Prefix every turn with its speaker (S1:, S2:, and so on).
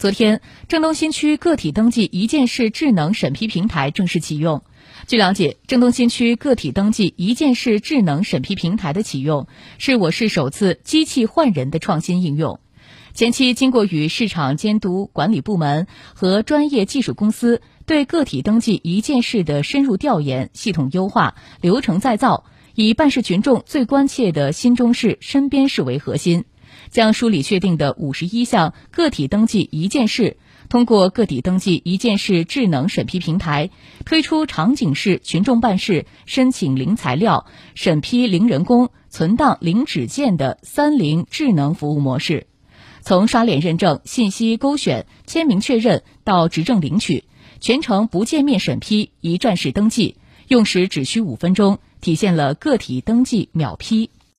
S1: 昨天，郑东新区个体登记一件事智能审批平台正式启用。据了解，郑东新区个体登记一件事智能审批平台的启用，是我市首次机器换人的创新应用。前期经过与市场监督管理部门和专业技术公司对个体登记一件事的深入调研、系统优化、流程再造，以办事群众最关切的新中市、身边事为核心。将梳理确定的五十一项个体登记一件事，通过个体登记一件事智能审批平台，推出场景式群众办事、申请零材料、审批零人工、存档零纸件的“三零”智能服务模式。从刷脸认证、信息勾选、签名确认到执证领取，全程不见面审批，一站式登记，用时只需五分钟，体现了个体登记秒批。